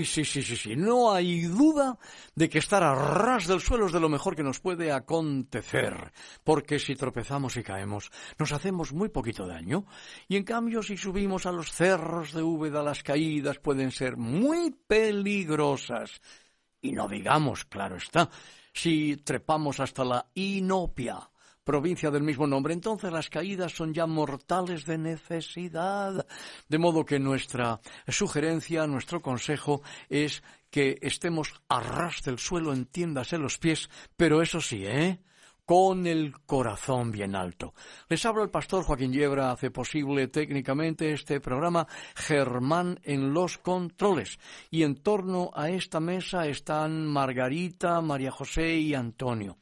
Sí, sí, sí, sí, sí. No hay duda de que estar a ras del suelo es de lo mejor que nos puede acontecer. Porque si tropezamos y caemos, nos hacemos muy poquito daño. Y en cambio, si subimos a los cerros de Úbeda, las caídas pueden ser muy peligrosas. Y no digamos, claro está, si trepamos hasta la inopia provincia del mismo nombre, entonces las caídas son ya mortales de necesidad. De modo que nuestra sugerencia, nuestro consejo es que estemos a ras del suelo, entiéndase los pies, pero eso sí, ¿eh? con el corazón bien alto. Les habla el pastor Joaquín Yebra, hace posible técnicamente este programa Germán en los controles. Y en torno a esta mesa están Margarita, María José y Antonio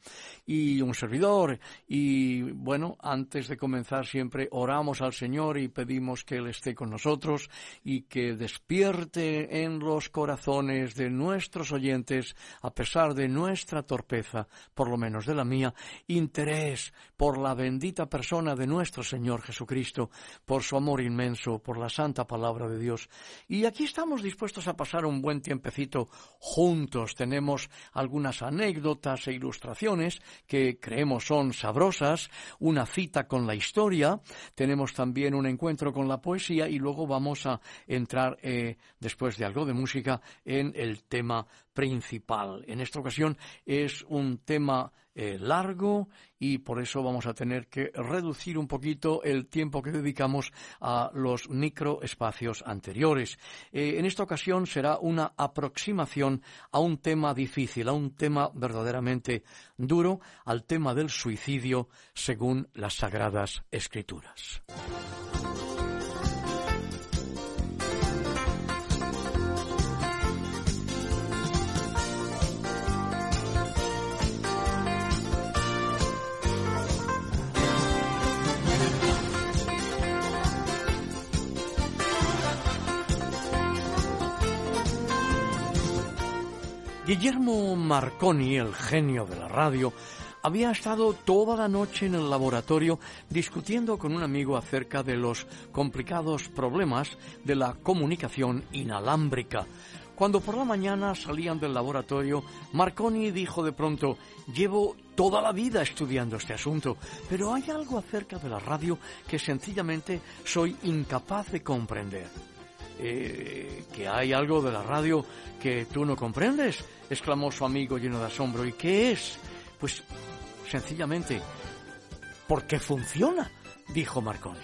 y un servidor. Y bueno, antes de comenzar siempre oramos al Señor y pedimos que Él esté con nosotros y que despierte en los corazones de nuestros oyentes, a pesar de nuestra torpeza, por lo menos de la mía, interés por la bendita persona de nuestro Señor Jesucristo, por su amor inmenso, por la santa palabra de Dios. Y aquí estamos dispuestos a pasar un buen tiempecito juntos. Tenemos algunas anécdotas e ilustraciones que creemos son sabrosas, una cita con la historia, tenemos también un encuentro con la poesía y luego vamos a entrar, eh, después de algo de música, en el tema principal. En esta ocasión es un tema eh, largo y por eso vamos a tener que reducir un poquito el tiempo que dedicamos a los microespacios anteriores. Eh, en esta ocasión será una aproximación a un tema difícil, a un tema verdaderamente duro, al tema del suicidio según las Sagradas Escrituras. Guillermo Marconi, el genio de la radio, había estado toda la noche en el laboratorio discutiendo con un amigo acerca de los complicados problemas de la comunicación inalámbrica. Cuando por la mañana salían del laboratorio, Marconi dijo de pronto, llevo toda la vida estudiando este asunto, pero hay algo acerca de la radio que sencillamente soy incapaz de comprender. Eh, ¿Que hay algo de la radio que tú no comprendes? exclamó su amigo lleno de asombro. ¿Y qué es? Pues sencillamente, porque funciona, dijo Marconi.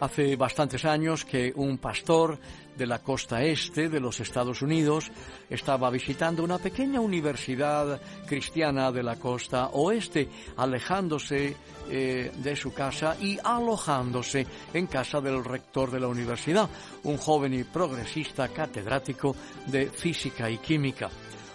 Hace bastantes años que un pastor de la costa este de los Estados Unidos estaba visitando una pequeña universidad cristiana de la costa oeste, alejándose eh, de su casa y alojándose en casa del rector de la universidad, un joven y progresista catedrático de física y química.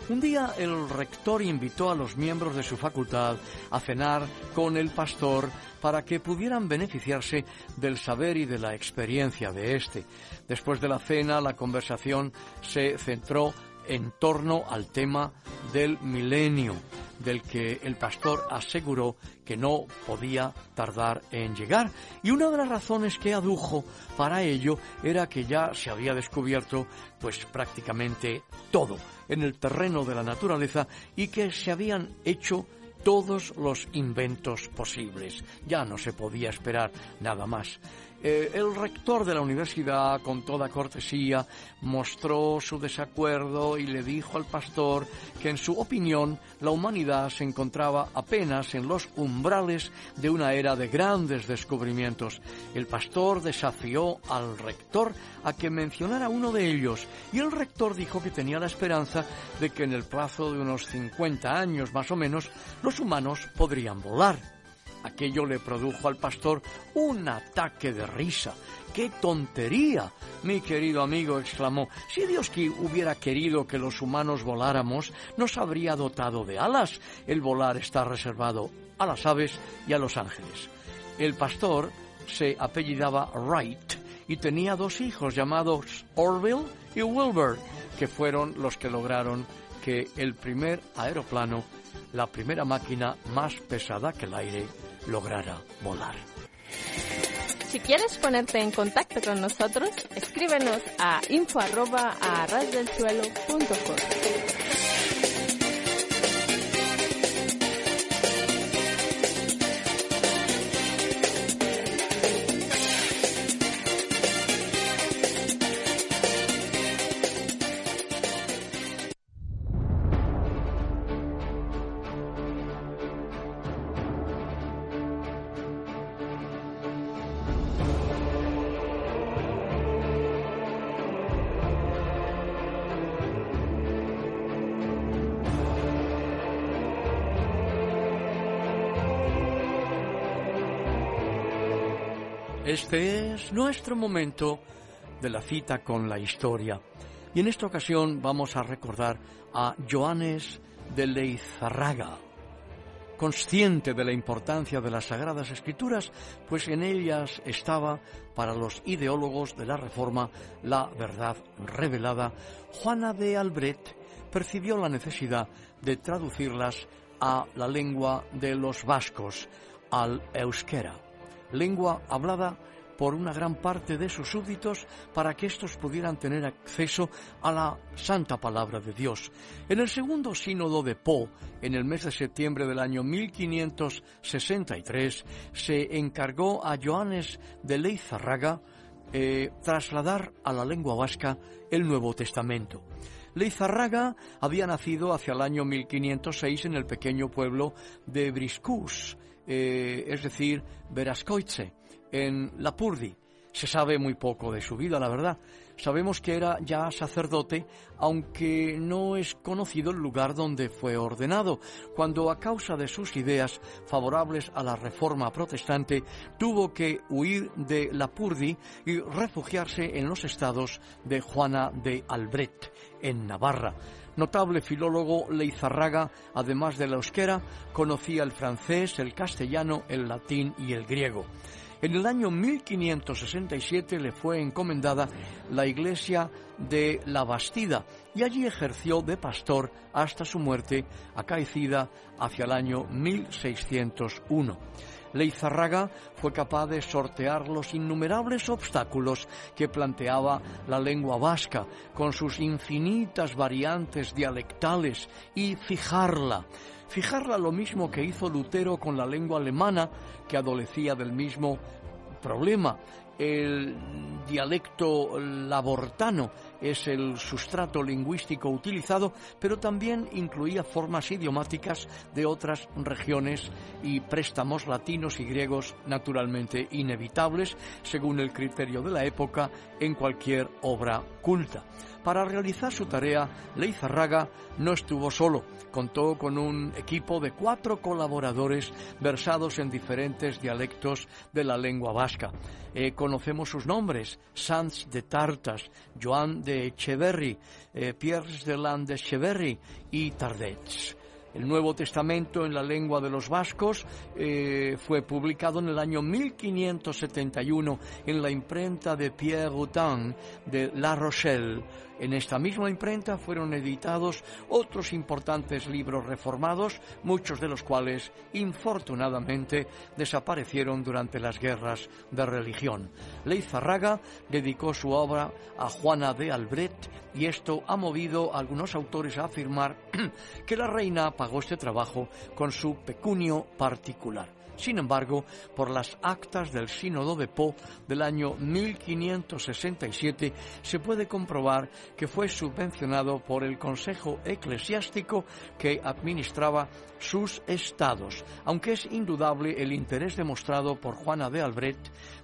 Un día el rector invitó a los miembros de su facultad a cenar con el pastor para que pudieran beneficiarse del saber y de la experiencia de éste. Después de la cena, la conversación se centró en torno al tema del milenio, del que el pastor aseguró que no podía tardar en llegar. Y una de las razones que adujo para ello era que ya se había descubierto pues prácticamente todo en el terreno de la naturaleza y que se habían hecho todos los inventos posibles. Ya no se podía esperar nada más. Eh, el rector de la universidad, con toda cortesía, mostró su desacuerdo y le dijo al pastor que, en su opinión, la humanidad se encontraba apenas en los umbrales de una era de grandes descubrimientos. El pastor desafió al rector a que mencionara uno de ellos y el rector dijo que tenía la esperanza de que en el plazo de unos 50 años más o menos los humanos podrían volar. Aquello le produjo al pastor un ataque de risa. ¡Qué tontería! Mi querido amigo exclamó, si Dios hubiera querido que los humanos voláramos, nos habría dotado de alas. El volar está reservado a las aves y a los ángeles. El pastor se apellidaba Wright y tenía dos hijos llamados Orville y Wilbur, que fueron los que lograron que el primer aeroplano, la primera máquina más pesada que el aire, lograra volar. Si quieres ponerte en contacto con nosotros, escríbenos a info arroba a Este es nuestro momento de la cita con la historia. Y en esta ocasión vamos a recordar a Joanes de Leizarraga, consciente de la importancia de las Sagradas Escrituras, pues en ellas estaba, para los ideólogos de la Reforma, la verdad revelada, Juana de Albret percibió la necesidad de traducirlas a la lengua de los vascos, al euskera lengua hablada por una gran parte de sus súbditos para que éstos pudieran tener acceso a la santa palabra de Dios. En el segundo sínodo de Po, en el mes de septiembre del año 1563, se encargó a Joanes de Leizarraga eh, trasladar a la lengua vasca el Nuevo Testamento. Leizarraga había nacido hacia el año 1506 en el pequeño pueblo de Briscus, eh, es decir, Verascoitze, en Lapurdi. Se sabe muy poco de su vida, la verdad. Sabemos que era ya sacerdote, aunque no es conocido el lugar donde fue ordenado, cuando a causa de sus ideas favorables a la reforma protestante tuvo que huir de Lapurdi y refugiarse en los estados de Juana de Albret, en Navarra. Notable filólogo, Leizarraga, además de la euskera, conocía el francés, el castellano, el latín y el griego. En el año 1567 le fue encomendada la iglesia de La Bastida y allí ejerció de pastor hasta su muerte acaecida hacia el año 1601. Leizarraga fue capaz de sortear los innumerables obstáculos que planteaba la lengua vasca, con sus infinitas variantes dialectales, y fijarla, fijarla lo mismo que hizo Lutero con la lengua alemana, que adolecía del mismo problema. El dialecto labortano es el sustrato lingüístico utilizado, pero también incluía formas idiomáticas de otras regiones y préstamos latinos y griegos naturalmente inevitables, según el criterio de la época, en cualquier obra culta. Para realizar su tarea, Leizarraga no estuvo solo, contó con un equipo de cuatro colaboradores versados en diferentes dialectos de la lengua vasca. Eh, conocemos sus nombres, Sanz de Tartas, Joan de Echeverry, eh, Pierre de Landecheverry y Tardets. El Nuevo Testamento en la lengua de los vascos eh, fue publicado en el año 1571 en la imprenta de Pierre Routin de La Rochelle En esta misma imprenta fueron editados otros importantes libros reformados, muchos de los cuales, infortunadamente, desaparecieron durante las guerras de religión. Leizarraga dedicó su obra a Juana de Albret y esto ha movido a algunos autores a afirmar que la reina pagó este trabajo con su pecunio particular. Sin embargo, por las actas del Sínodo de Po del año 1567 se puede comprobar que fue subvencionado por el Consejo Eclesiástico que administraba sus estados, aunque es indudable el interés demostrado por Juana de Albret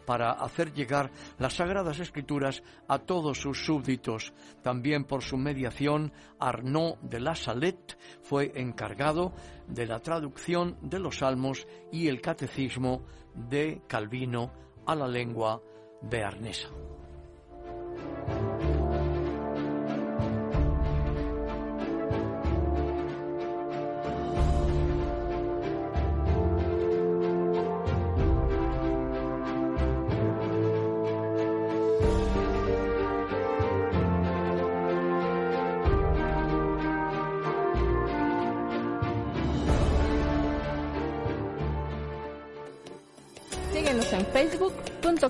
para hacer llegar las Sagradas Escrituras a todos sus súbditos. También por su mediación, Arnaud de la Salette fue encargado de la traducción de los Salmos y el Catecismo de Calvino a la lengua bearnesa.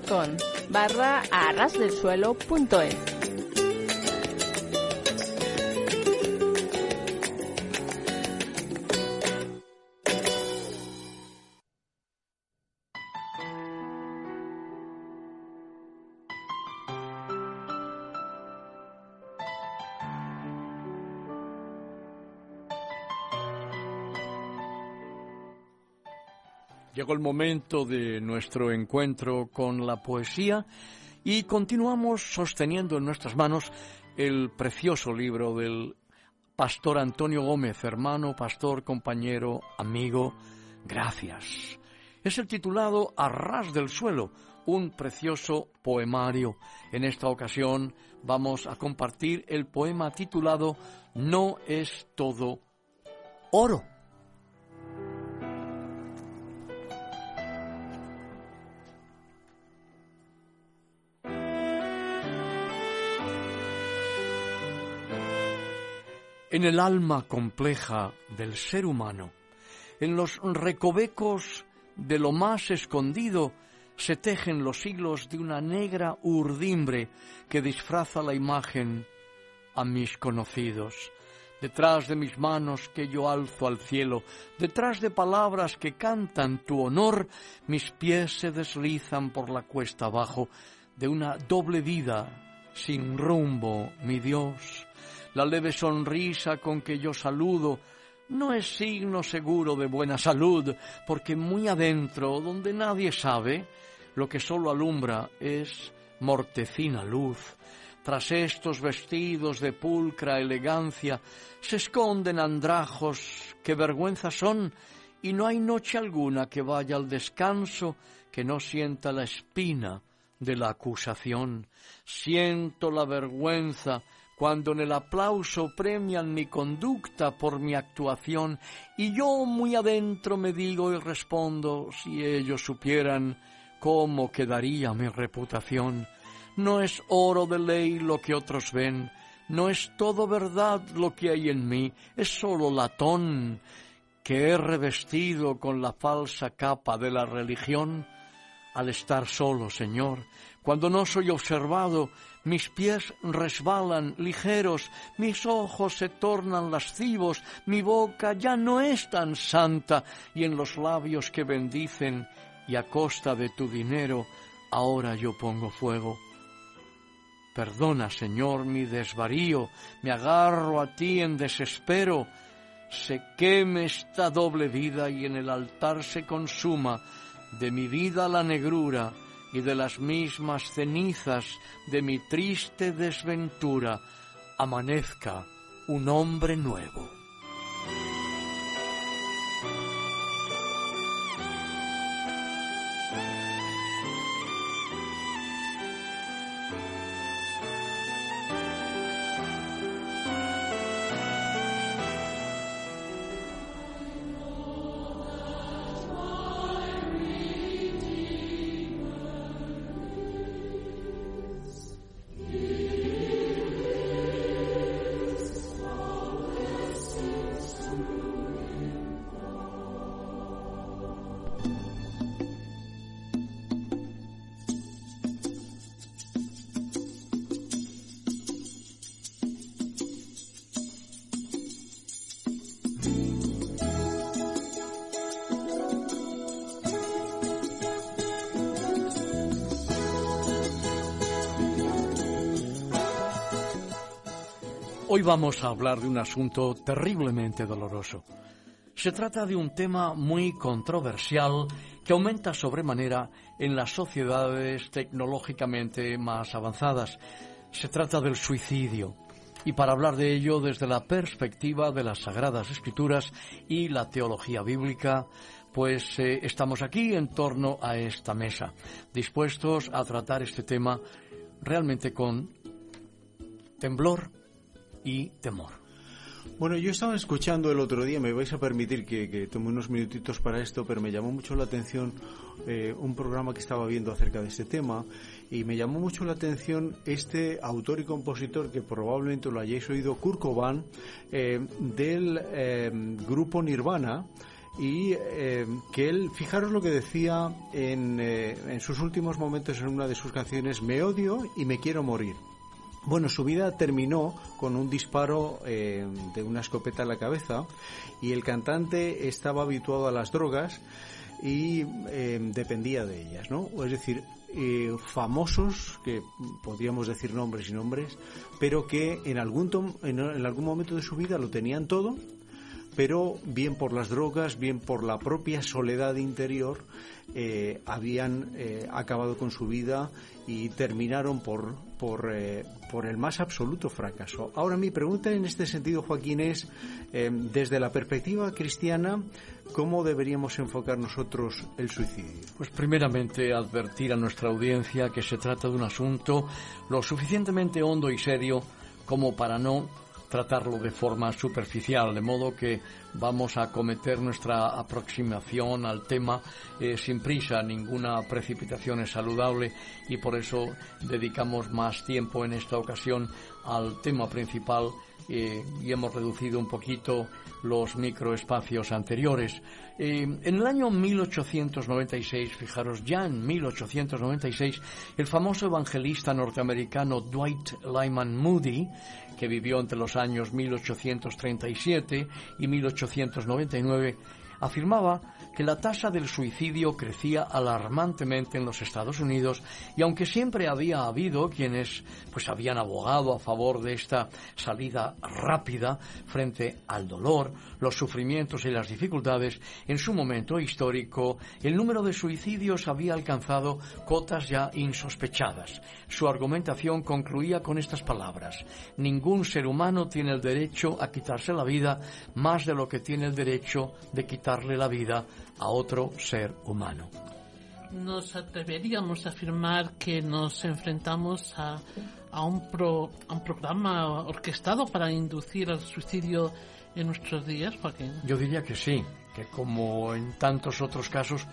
facebook.com barra arrasdelsuelo.es. El momento de nuestro encuentro con la poesía y continuamos sosteniendo en nuestras manos el precioso libro del pastor Antonio Gómez, hermano, pastor, compañero, amigo. Gracias. Es el titulado Arras del suelo, un precioso poemario. En esta ocasión vamos a compartir el poema titulado No es todo oro. En el alma compleja del ser humano, en los recovecos de lo más escondido, se tejen los hilos de una negra urdimbre que disfraza la imagen a mis conocidos. Detrás de mis manos que yo alzo al cielo, detrás de palabras que cantan tu honor, mis pies se deslizan por la cuesta abajo de una doble vida sin rumbo, mi Dios la leve sonrisa con que yo saludo, no es signo seguro de buena salud, porque muy adentro, donde nadie sabe, lo que solo alumbra es mortecina luz. Tras estos vestidos de pulcra elegancia se esconden andrajos que vergüenza son, y no hay noche alguna que vaya al descanso que no sienta la espina de la acusación. Siento la vergüenza cuando en el aplauso premian mi conducta por mi actuación, y yo muy adentro me digo y respondo, si ellos supieran cómo quedaría mi reputación. No es oro de ley lo que otros ven, no es todo verdad lo que hay en mí, es solo latón que he revestido con la falsa capa de la religión. Al estar solo, Señor, cuando no soy observado, mis pies resbalan ligeros, mis ojos se tornan lascivos, mi boca ya no es tan santa, y en los labios que bendicen, y a costa de tu dinero, ahora yo pongo fuego. Perdona, Señor, mi desvarío, me agarro a ti en desespero, se queme esta doble vida y en el altar se consuma de mi vida la negrura, y de las mismas cenizas de mi triste desventura amanezca un hombre nuevo. Hoy vamos a hablar de un asunto terriblemente doloroso. Se trata de un tema muy controversial que aumenta sobremanera en las sociedades tecnológicamente más avanzadas. Se trata del suicidio. Y para hablar de ello desde la perspectiva de las Sagradas Escrituras y la teología bíblica, pues eh, estamos aquí en torno a esta mesa, dispuestos a tratar este tema realmente con temblor y temor. Bueno, yo estaba escuchando el otro día, me vais a permitir que, tome unos minutitos para esto, pero me llamó mucho la atención eh, un programa que estaba viendo acerca de este tema y me llamó mucho la atención este autor y compositor que probablemente lo hayáis oído, Kurt Cobain, eh, del eh, grupo Nirvana y que él, fijaros lo que decía en, en sus últimos momentos en una de sus canciones, me odio y me quiero morir. Bueno, su vida terminó con un disparo eh, de una escopeta en la cabeza y el cantante estaba habituado a las drogas y eh, dependía de ellas, ¿no? Es decir, eh, famosos, que podríamos decir nombres y nombres, pero que en algún, en algún momento de su vida lo tenían todo, pero bien por las drogas, bien por la propia soledad interior, habían acabado con su vida y terminaron por, por, eh, por, el más absoluto fracaso. Ahora mi pregunta en este sentido, Joaquín, es, eh, desde la perspectiva cristiana, ¿cómo deberíamos enfocar nosotros el suicidio? Pues primeramente advertir a nuestra audiencia que se trata de un asunto lo suficientemente hondo y serio como para no tratarlo de forma superficial, de modo que vamos a cometer nuestra aproximación al tema eh, sin prisa, ninguna precipitación es saludable y por eso dedicamos más tiempo en esta ocasión al tema principal eh, y hemos reducido un poquito los microespacios anteriores. Eh, en el año 1896, fijaros, ya en 1896, el famoso evangelista norteamericano Dwight Lyman Moody, que vivió entre los años 1837 y 1899, afirmaba que la tasa del suicidio crecía alarmantemente en los Estados Unidos y aunque siempre había habido quienes pues habían abogado a favor de esta salida rápida frente al dolor, los sufrimientos y las dificultades, en su momento histórico el número de suicidios había alcanzado cotas ya insospechadas. Su argumentación concluía con estas palabras: ningún ser humano tiene el derecho a quitarse la vida más de lo que tiene el derecho de quitarle la vida a otro ser humano. Nos atreveríamos a afirmar que nos enfrentamos a, a, un, pro, a un programa orquestado para inducir al suicidio en nuestros días, Joaquín. Yo diría que sí, que como en tantos otros casos,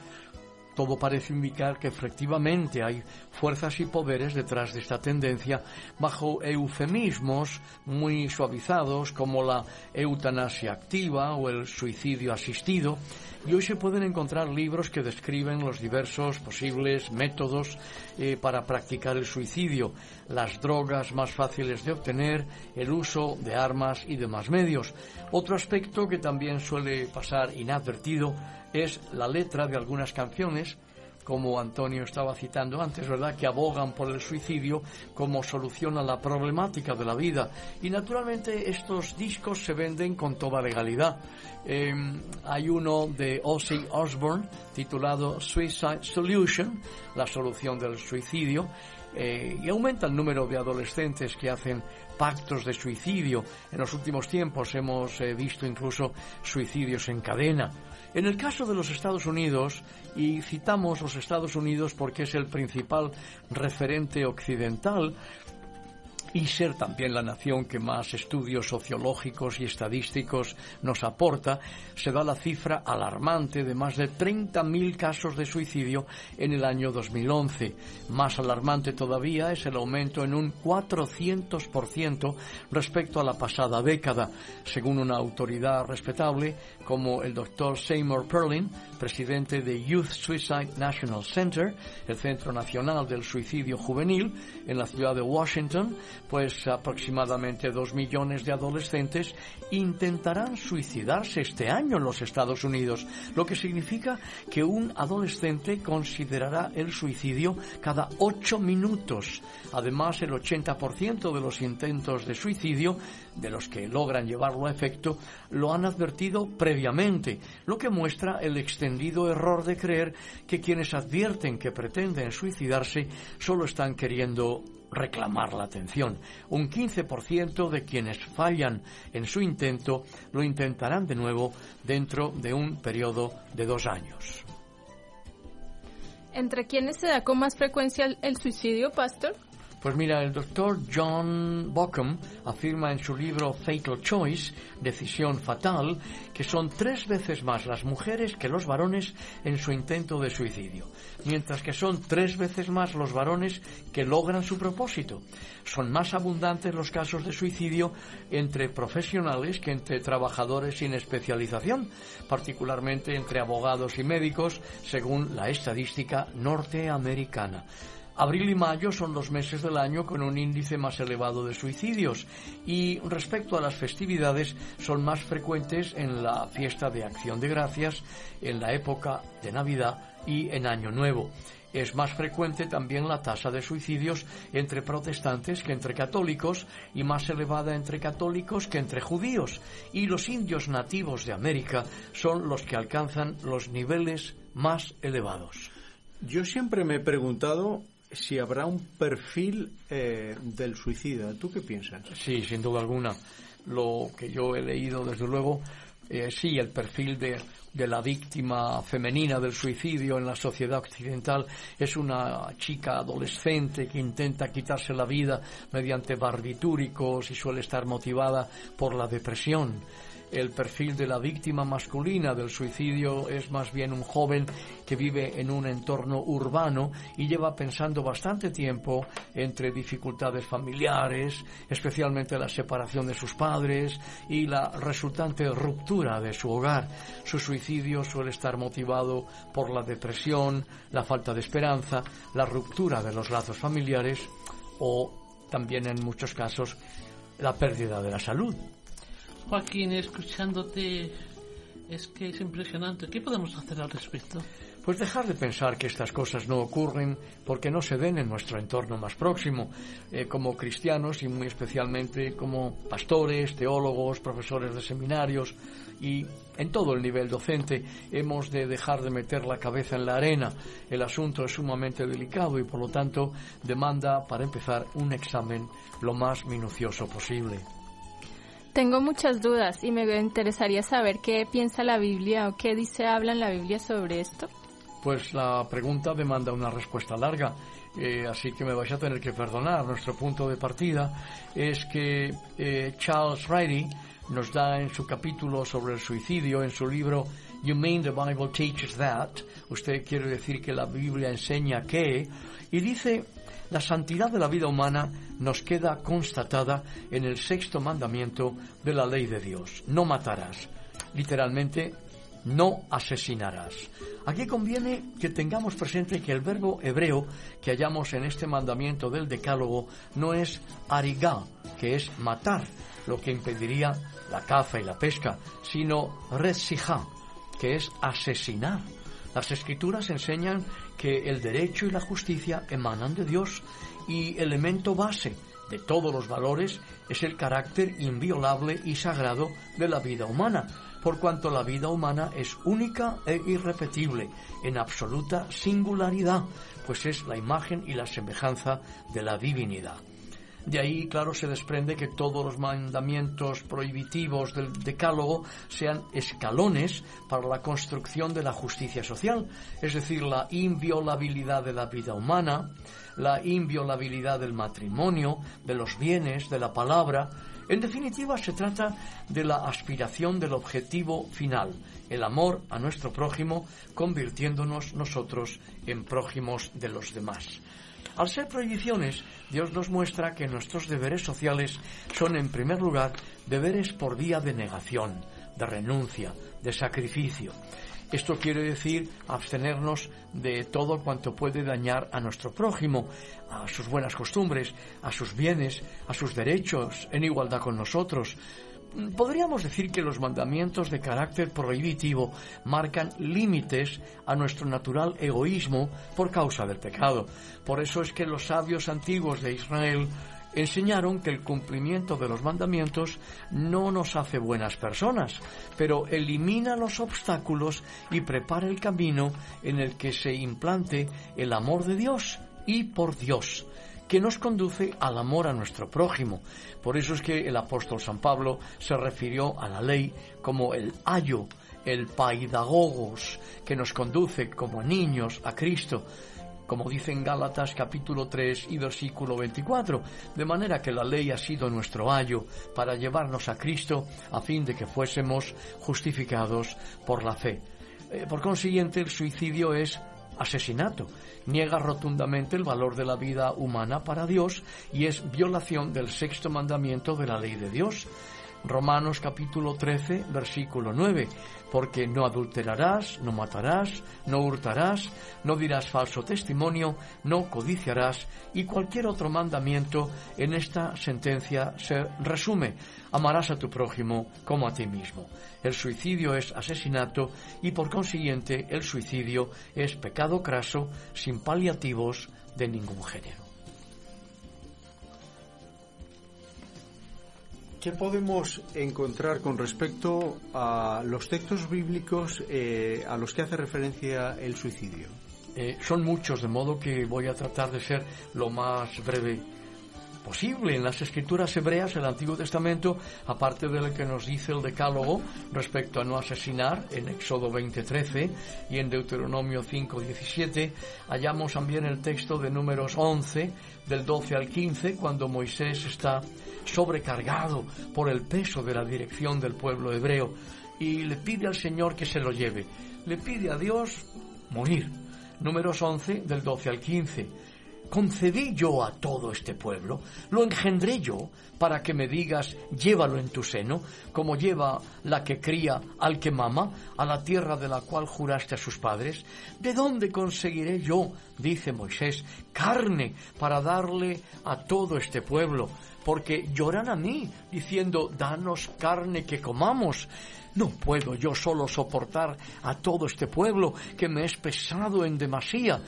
todo parece indicar que efectivamente hay fuerzas y poderes detrás de esta tendencia bajo eufemismos muy suavizados como la eutanasia activa o el suicidio asistido y hoy se pueden encontrar libros que describen los diversos posibles métodos eh, para practicar el suicidio, las drogas más fáciles de obtener, el uso de armas y demás medios. Otro aspecto que también suele pasar inadvertido es la letra de algunas canciones como Antonio estaba citando antes, ¿verdad?, que abogan por el suicidio como solución a la problemática de la vida. Y naturalmente estos discos se venden con toda legalidad. Em, hay uno de Ozzy Osbourne titulado Suicide Solution, la solución del suicidio, eh, y aumenta el número de adolescentes que hacen pactos de suicidio. En los últimos tiempos hemos eh, visto incluso suicidios en cadena. En el caso de los Estados Unidos, y citamos los Estados Unidos porque es el principal referente occidental, y ser también la nación que más estudios sociológicos y estadísticos nos aporta, se da la cifra alarmante de más de 30.000 casos de suicidio en el año 2011. Más alarmante todavía es el aumento en un 400% respecto a la pasada década, según una autoridad respetable como el doctor Seymour Perlin, presidente de Youth Suicide National Center, el Centro Nacional del Suicidio Juvenil, en la ciudad de Washington, pues aproximadamente dos millones de adolescentes intentarán suicidarse este año en los Estados Unidos, lo que significa que un adolescente considerará el suicidio cada ocho minutos. Además, el 80% de los intentos de suicidio, de los que logran llevarlo a efecto, lo han advertido previamente, lo que muestra el extendido error de creer que quienes advierten que pretenden suicidarse solo están queriendo reclamar la atención. Un 15% de quienes fallan en su intento lo intentarán de nuevo dentro de un periodo de dos años. ¿Entre quiénes se da con más frecuencia el, suicidio, Pastor? Pues mira, el doctor John Bockham afirma en su libro Fatal Choice, Decisión Fatal, que son tres veces más las mujeres que los varones en su intento de suicidio, mientras que son tres veces más los varones que logran su propósito. Son más abundantes los casos de suicidio entre profesionales que entre trabajadores sin especialización, particularmente entre abogados y médicos, según la estadística norteamericana. Abril y mayo son los meses del año con un índice más elevado de suicidios y respecto a las festividades son más frecuentes en la fiesta de Acción de Gracias, en la época de Navidad y en Año Nuevo. Es más frecuente también la tasa de suicidios entre protestantes que entre católicos y más elevada entre católicos que entre judíos. Y los indios nativos de América son los que alcanzan los niveles más elevados. Yo siempre me he preguntado si habrá un perfil eh, del suicida. ¿Tú qué piensas? Sí, sin duda alguna. Lo que yo he leído, desde luego, eh, sí, el perfil de, de la víctima femenina del suicidio en la sociedad occidental es una chica adolescente que intenta quitarse la vida mediante barbitúricos y suele estar motivada por la depresión el perfil de la víctima masculina del suicidio es más bien un joven que vive en un entorno urbano y lleva pensando bastante tiempo entre dificultades familiares, especialmente la separación de sus padres y la resultante ruptura de su hogar. Su suicidio suele estar motivado por la depresión, la falta de esperanza, la ruptura de los lazos familiares o también en muchos casos la pérdida de la salud. Joaquín, escuchándote, es que es impresionante. ¿Qué podemos hacer al respecto? Pues dejar de pensar que estas cosas no ocurren porque no se ven en nuestro entorno más próximo, eh, como cristianos y muy especialmente como pastores, teólogos, profesores de seminarios y en todo el nivel docente hemos de dejar de meter la cabeza en la arena. El asunto es sumamente delicado y por lo tanto demanda, para empezar, un examen lo más minucioso posible. Tengo muchas dudas y me interesaría saber qué piensa la Biblia o qué dice, habla en la Biblia sobre esto. Pues la pregunta demanda una respuesta larga, eh, así que me vais a tener que perdonar. Nuestro punto de partida es que eh, Charles Riley nos da en su capítulo sobre el suicidio, en su libro You Mean the Bible Teaches That, usted quiere decir que la Biblia enseña que, y dice la santidad de la vida humana nos queda constatada en el sexto mandamiento de la ley de Dios. No matarás. Literalmente, no asesinarás. Aquí conviene que tengamos presente que el verbo hebreo que hallamos en este mandamiento del decálogo no es arigá, que es matar, lo que impediría la caza y la pesca, sino resijá, que es asesinar. Las escrituras enseñan que el derecho y la justicia emanan de Dios y elemento base de todos los valores es el carácter inviolable y sagrado de la vida humana, por cuanto la vida humana es única e irrepetible, en absoluta singularidad, pues es la imagen y la semejanza de la divinidad. De ahí, claro, se desprende que todos los mandamientos prohibitivos del decálogo sean escalones para la construcción de la justicia social, es decir, la inviolabilidad de la vida humana, la inviolabilidad del matrimonio, de los bienes, de la palabra. En definitiva, se trata de la aspiración del objetivo final, el amor a nuestro prójimo, convirtiéndonos nosotros en prójimos de los demás. Al ser prohibiciones, Dios nos muestra que nuestros deberes sociales son, en primer lugar, deberes por vía de negación, de renuncia, de sacrificio. Esto quiere decir abstenernos de todo cuanto puede dañar a nuestro prójimo, a sus buenas costumbres, a sus bienes, a sus derechos, en igualdad con nosotros. Podríamos decir que los mandamientos de carácter prohibitivo marcan límites a nuestro natural egoísmo por causa del pecado. Por eso es que los sabios antiguos de Israel enseñaron que el cumplimiento de los mandamientos no nos hace buenas personas, pero elimina los obstáculos y prepara el camino en el que se implante el amor de Dios y por Dios que nos conduce al amor a nuestro prójimo. Por eso es que el apóstol San Pablo se refirió a la ley como el ayo, el paidagogos, que nos conduce como niños a Cristo como dice en Gálatas capítulo 3 y versículo 24, de manera que la ley ha sido nuestro ayo para llevarnos a Cristo a fin de que fuésemos justificados por la fe. Eh, por consiguiente, el suicidio es asesinato, niega rotundamente el valor de la vida humana para Dios y es violación del sexto mandamiento de la ley de Dios. Romanos capítulo 13, versículo 9 porque no adulterarás, no matarás, no hurtarás, no dirás falso testimonio, no codiciarás y cualquier otro mandamiento en esta sentencia se resume. Amarás a tu prójimo como a ti mismo. El suicidio es asesinato y por consiguiente el suicidio es pecado craso sin paliativos de ningún género. ¿Qué podemos encontrar con respecto a los textos bíblicos eh, a los que hace referencia el suicidio? Eh, son muchos, de modo que voy a tratar de ser lo más breve posible. En las escrituras hebreas, el Antiguo Testamento, aparte de lo que nos dice el Decálogo respecto a no asesinar, en Éxodo 20:13 y en Deuteronomio 5:17, hallamos también el texto de Números 11, del 12 al 15, cuando Moisés está sobrecargado por el peso de la dirección del pueblo hebreo y le pide al Señor que se lo lleve. Le pide a Dios morir. Números 11 del 12 al 15 concedí yo a todo este pueblo, lo engendré yo para que me digas, llévalo en tu seno, como lleva la que cría al que mama, a la tierra de la cual juraste a sus padres. ¿De dónde conseguiré yo, dice Moisés, carne para darle a todo este pueblo? Porque lloran a mí, diciendo, danos carne que comamos. No puedo yo solo soportar a todo este pueblo que me es pesado en demasía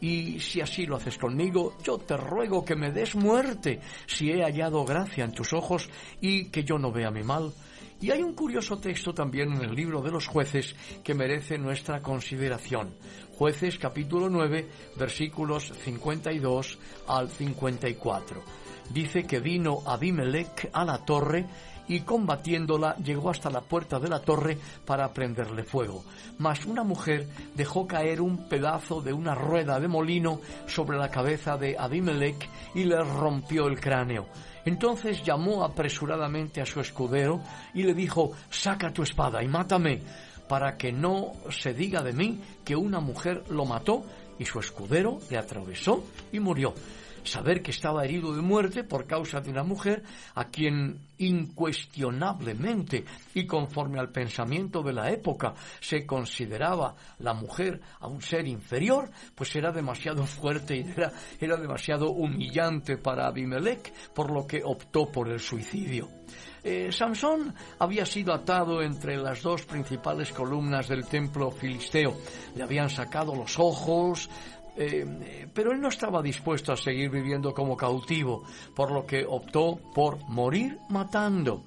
y si así lo haces conmigo, yo te ruego que me des muerte, si he hallado gracia en tus ojos y que yo no vea mi mal. Y hay un curioso texto también en el libro de los jueces que merece nuestra consideración. Jueces capítulo 9 versículos 52 al 54. Dice que vino Abimelech a la torre y combatiéndola llegó hasta la puerta de la torre para prenderle fuego. Mas una mujer dejó caer un pedazo de una rueda de molino sobre la cabeza de Abimelech y le rompió el cráneo. Entonces llamó apresuradamente a su escudero y le dijo, saca tu espada y mátame, para que no se diga de mí que una mujer lo mató, y su escudero le atravesó y murió saber que estaba herido de muerte por causa de una mujer a quien incuestionablemente y conforme al pensamiento de la época se consideraba la mujer a un ser inferior, pues era demasiado fuerte y era, era demasiado humillante para Abimelech, por lo que optó por el suicidio. Eh, Samson había sido atado entre las dos principales columnas del templo filisteo. Le habían sacado los ojos, eh, pero él no estaba dispuesto a seguir viviendo como cautivo, por lo que optó por morir matando.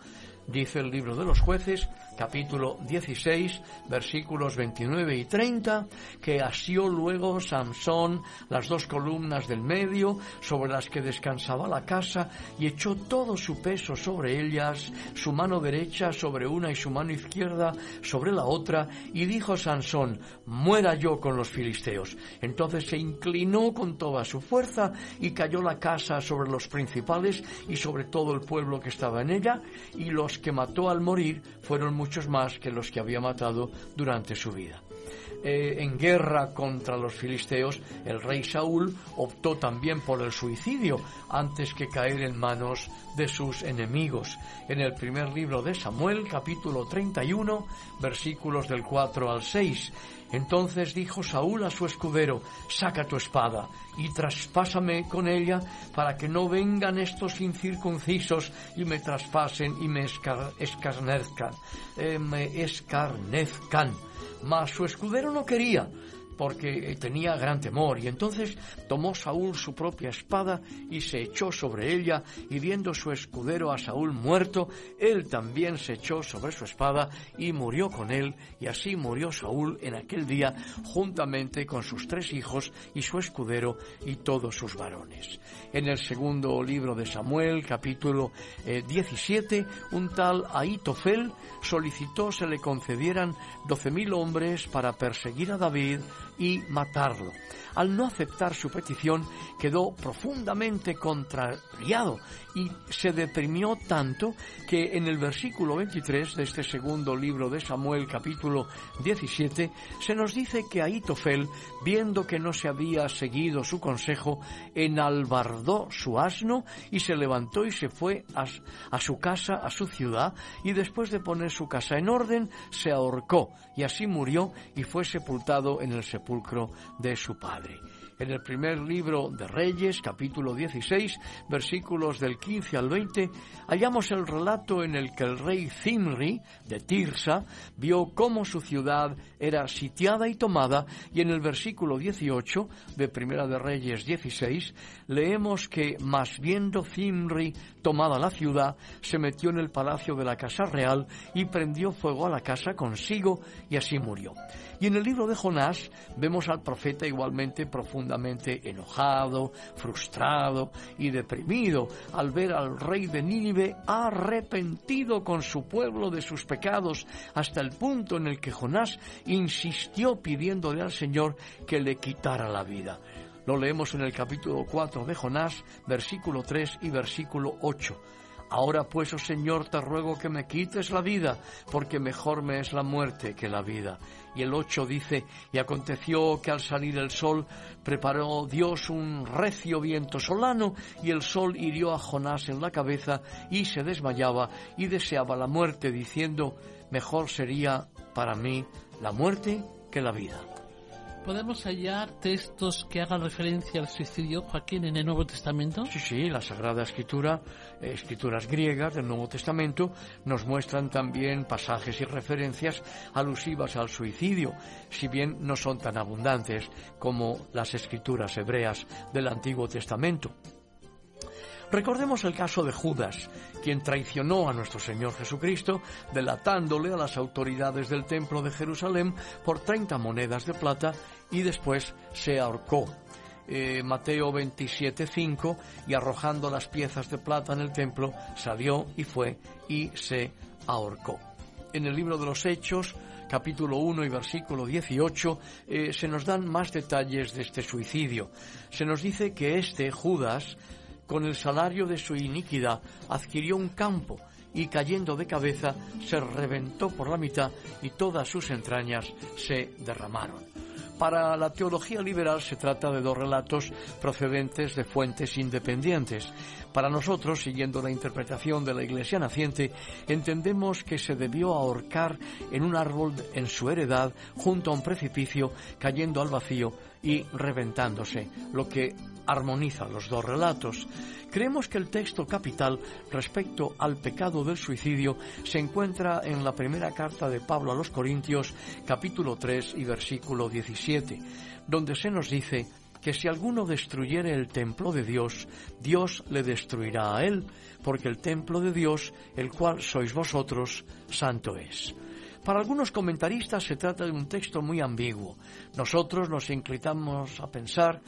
Dice el libro de los jueces capítulo 16, versículos 29 y 30, que asió luego Samson las dos columnas del medio sobre las que descansaba la casa y echó todo su peso sobre ellas, su mano derecha sobre una y su mano izquierda sobre la otra, y dijo Sansón, muera yo con los filisteos. Entonces se inclinó con toda su fuerza y cayó la casa sobre los principales y sobre todo el pueblo que estaba en ella, y los que mató al morir fueron muchos más que los que había matado durante su vida. eh, en guerra contra los filisteos, el rey Saúl optó también por el suicidio antes que caer en manos de sus enemigos. En el primer libro de Samuel, capítulo 31, versículos del 4 al 6. Entonces dijo Saúl a su escudero, saca tu espada y traspásame con ella para que no vengan estos incircuncisos y me traspasen y me escarnezcan. Eh, me escarnezcan. Mas su escudero no quería porque tenía gran temor. Y entonces tomó Saúl su propia espada y se echó sobre ella, y viendo su escudero a Saúl muerto, él también se echó sobre su espada y murió con él, y así murió Saúl en aquel día juntamente con sus tres hijos y su escudero y todos sus varones. En el segundo libro de Samuel, capítulo 17, eh, un tal Aitofel solicitó se le concedieran doce mil hombres para perseguir a David y matarlo. Al no aceptar su petición, quedó profundamente contrariado y se deprimió tanto que en el versículo 23 de este segundo libro de Samuel capítulo 17 se nos dice que Aitofel, viendo que no se había seguido su consejo, enalbardó su asno y se levantó y se fue a, a su casa, a su ciudad, y después de poner su casa en orden, se ahorcó y así murió y fue sepultado en el sepulcro de su padre en el primer libro de Reyes, capítulo 16, versículos del 15 al 20, hallamos el relato en el que el rey Zimri de Tirsa vio cómo su ciudad era sitiada y tomada, y en el versículo 18 de Primera de Reyes 16 leemos que, más viendo Zimri tomada la ciudad, se metió en el palacio de la casa real y prendió fuego a la casa consigo y así murió. Y en el libro de Jonás vemos al profeta igualmente profundamente enojado, frustrado y deprimido al ver al rey de Nínive arrepentido con su pueblo de sus pecados hasta el punto en el que Jonás insistió pidiéndole al Señor que le quitara la vida. Lo leemos en el capítulo 4 de Jonás, versículo 3 y versículo 8. Ahora pues, oh Señor, te ruego que me quites la vida, porque mejor me es la muerte que la vida. Y el 8 dice, y aconteció que al salir el sol, preparó Dios un recio viento solano, y el sol hirió a Jonás en la cabeza, y se desmayaba, y deseaba la muerte, diciendo, mejor sería para mí la muerte que la vida. ¿Podemos hallar textos que hagan referencia al suicidio, Joaquín, en el Nuevo Testamento? Sí, sí, la Sagrada Escritura, escrituras griegas del Nuevo Testamento, nos muestran también pasajes y referencias alusivas al suicidio, si bien no son tan abundantes como las escrituras hebreas del Antiguo Testamento. Recordemos el caso de Judas, quien traicionó a nuestro Señor Jesucristo, delatándole a las autoridades del Templo de Jerusalén por 30 monedas de plata y después se ahorcó. Eh, Mateo 27:5 y arrojando las piezas de plata en el templo salió y fue y se ahorcó. En el libro de los Hechos, capítulo 1 y versículo 18, eh, se nos dan más detalles de este suicidio. Se nos dice que este Judas con el salario de su iniquidad, adquirió un campo y cayendo de cabeza se reventó por la mitad y todas sus entrañas se derramaron. Para la teología liberal se trata de dos relatos procedentes de fuentes independientes. Para nosotros, siguiendo la interpretación de la Iglesia naciente, entendemos que se debió ahorcar en un árbol en su heredad junto a un precipicio, cayendo al vacío y reventándose, lo que armoniza los dos relatos. Creemos que el texto capital respecto al pecado del suicidio se encuentra en la primera carta de Pablo a los Corintios, capítulo 3 y versículo 17, donde se nos dice que si alguno destruyere el templo de Dios, Dios le destruirá a él, porque el templo de Dios, el cual sois vosotros, santo es. Para algunos comentaristas se trata de un texto muy ambiguo. Nosotros nos inclinamos a pensar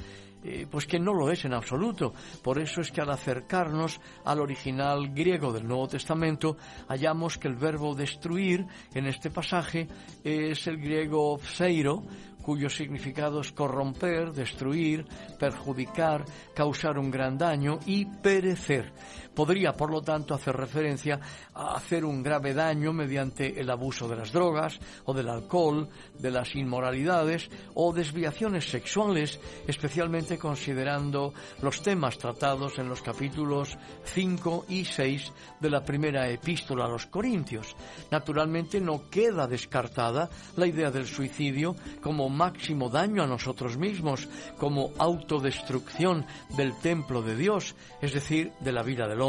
eh, pues que no lo es en absoluto. Por eso es que al acercarnos al original griego del Nuevo Testamento, hallamos que el verbo destruir en este pasaje es el griego pseiro, cuyo significado es corromper, destruir, perjudicar, causar un gran daño y perecer. Podría, por lo tanto, hacer referencia a hacer un grave daño mediante el abuso de las drogas o del alcohol, de las inmoralidades o desviaciones sexuales, especialmente considerando los temas tratados en los capítulos 5 y 6 de la primera epístola a los Corintios. Naturalmente no queda descartada la idea del suicidio como máximo daño a nosotros mismos, como autodestrucción del templo de Dios, es decir, de la vida del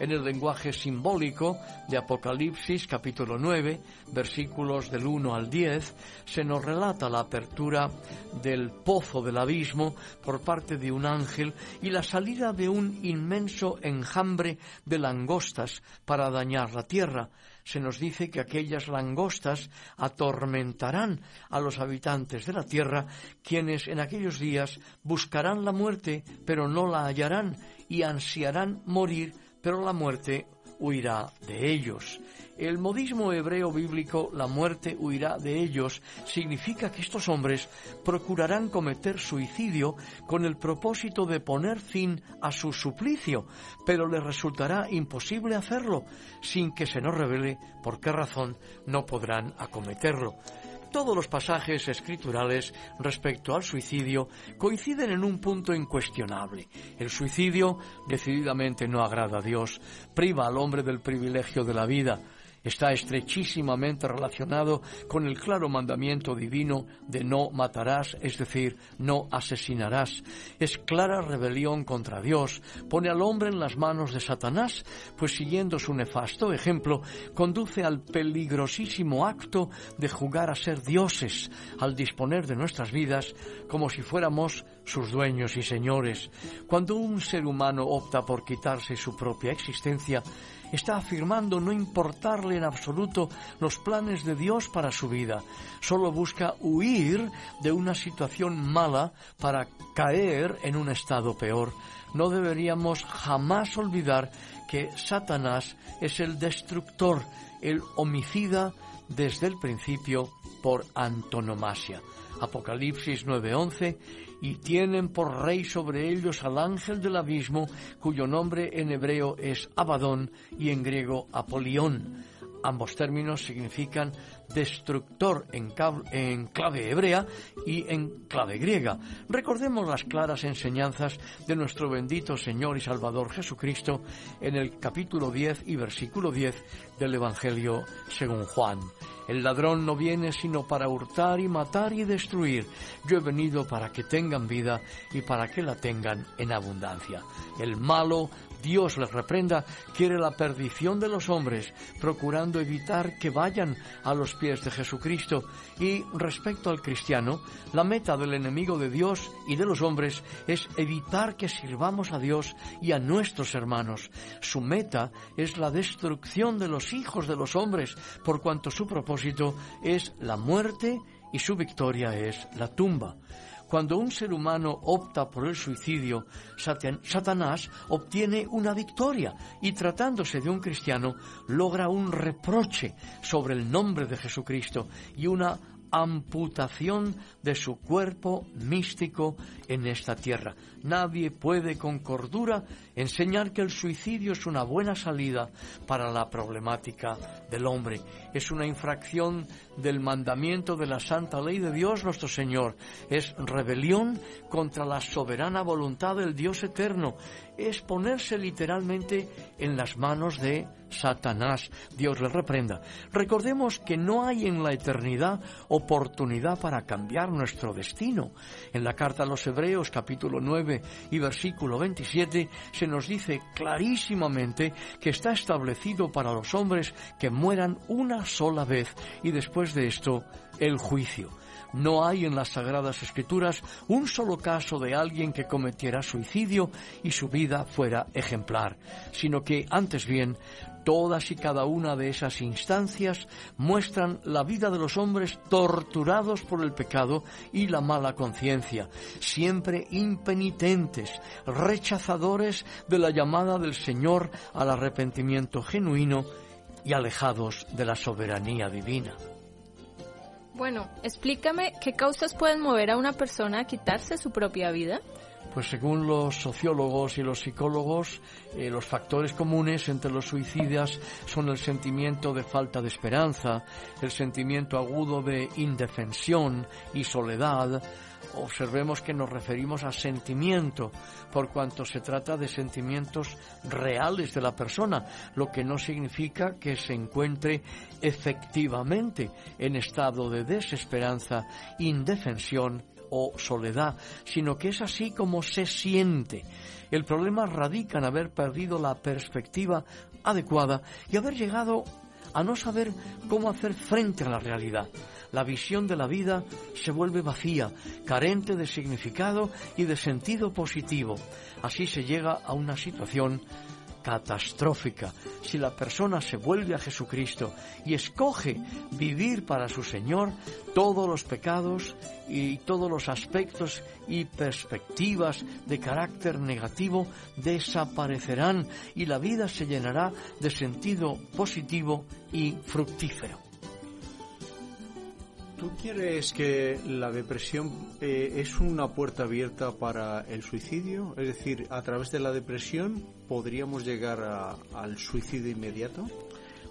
en el lenguaje simbólico de Apocalipsis capítulo 9, versículos del 1 al 10, se nos relata la apertura del pozo del abismo por parte de un ángel y la salida de un inmenso enjambre de langostas para dañar la tierra. Se nos dice que aquellas langostas atormentarán a los habitantes de la tierra, quienes en aquellos días buscarán la muerte, pero no la hallarán, y ansiarán morir pero la muerte huirá de ellos. El modismo hebreo bíblico, la muerte huirá de ellos, significa que estos hombres procurarán cometer suicidio con el propósito de poner fin a su suplicio, pero les resultará imposible hacerlo, sin que se nos revele por qué razón no podrán acometerlo. Todos los pasajes escriturales respecto al suicidio coinciden en un punto incuestionable. El suicidio decididamente no agrada a Dios, priva al hombre del privilegio de la vida, está estrechísimamente relacionado con el claro mandamiento divino de no matarás, es decir, no asesinarás. Es clara rebelión contra Dios, pone al hombre en las manos de Satanás, pues siguiendo su nefasto ejemplo, conduce al peligrosísimo acto de jugar a ser dioses, al disponer de nuestras vidas como si fuéramos sus dueños y señores. Cuando un ser humano opta por quitarse su propia existencia, está afirmando no importarle en absoluto los planes de Dios para su vida. Solo busca huir de una situación mala para caer en un estado peor. No deberíamos jamás olvidar que Satanás es el destructor, el homicida desde el principio por antonomasia. Apocalipsis 9:11 y tienen por rey sobre ellos al ángel del abismo, cuyo nombre en hebreo es Abadón y en griego Apolión. Ambos términos significan destructor en, clave hebrea y en clave griega. Recordemos las claras enseñanzas de nuestro bendito Señor y Salvador Jesucristo en el capítulo 10 y versículo 10 del Evangelio según Juan. El ladrón no viene sino para hurtar y matar y destruir. Yo he venido para que tengan vida y para que la tengan en abundancia. El malo Dios les reprenda, quiere la perdición de los hombres, procurando evitar que vayan a los pies de Jesucristo. Y respecto al cristiano, la meta del enemigo de Dios y de los hombres es evitar que sirvamos a Dios y a nuestros hermanos. Su meta es la destrucción de los hijos de los hombres, por cuanto su propósito es la muerte y su victoria es la tumba. Cuando un ser humano opta por el suicidio, Satanás obtiene una victoria y tratándose de un cristiano logra un reproche sobre el nombre de Jesucristo y una amputación de su cuerpo místico en esta tierra. Nadie puede con cordura enseñar que el suicidio es una buena salida para la problemática del hombre. Es una infracción del mandamiento de la santa ley de Dios nuestro Señor. Es rebelión contra la soberana voluntad del Dios eterno. Es ponerse literalmente en las manos de Satanás. Dios le reprenda. Recordemos que no hay en la eternidad oportunidad para cambiar nuestro destino. En la carta a los Hebreos capítulo 9 y versículo 27 se nos dice clarísimamente que está establecido para los hombres que mueran una sola vez y después de esto el juicio. No hay en las Sagradas Escrituras un solo caso de alguien que cometiera suicidio y su vida fuera ejemplar, sino que antes bien Todas y cada una de esas instancias muestran la vida de los hombres torturados por el pecado y la mala conciencia, siempre impenitentes, rechazadores de la llamada del Señor al arrepentimiento genuino y alejados de la soberanía divina. Bueno, explícame qué causas pueden mover a una persona a quitarse su propia vida. Pues según los sociólogos y los psicólogos, eh, los factores comunes entre los suicidas son el sentimiento de falta de esperanza, el sentimiento agudo de indefensión y soledad. Observemos que nos referimos a sentimiento, por cuanto se trata de sentimientos reales de la persona, lo que no significa que se encuentre efectivamente en estado de desesperanza, indefensión o soledad, sino que es así como se siente. El problema radica en haber perdido la perspectiva adecuada y haber llegado a no saber cómo hacer frente a la realidad. La visión de la vida se vuelve vacía, carente de significado y de sentido positivo. Así se llega a una situación catastrófica. Si la persona se vuelve a Jesucristo y escoge vivir para su Señor, todos los pecados y todos los aspectos y perspectivas de carácter negativo desaparecerán y la vida se llenará de sentido positivo y fructífero. ¿Tú quieres que la depresión eh, es una puerta abierta para el suicidio? Es decir, a través de la depresión podríamos llegar al suicidio inmediato?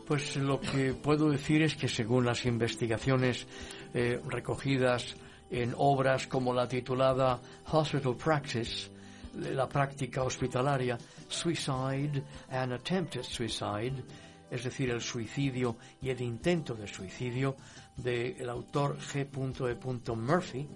Pues lo que puedo decir es que según las investigaciones eh, recogidas en obras como la titulada Hospital Practice, la práctica hospitalaria, Suicide and Attempted Suicide, es decir, el suicidio y el intento de suicidio, del autor G. E. Murphy,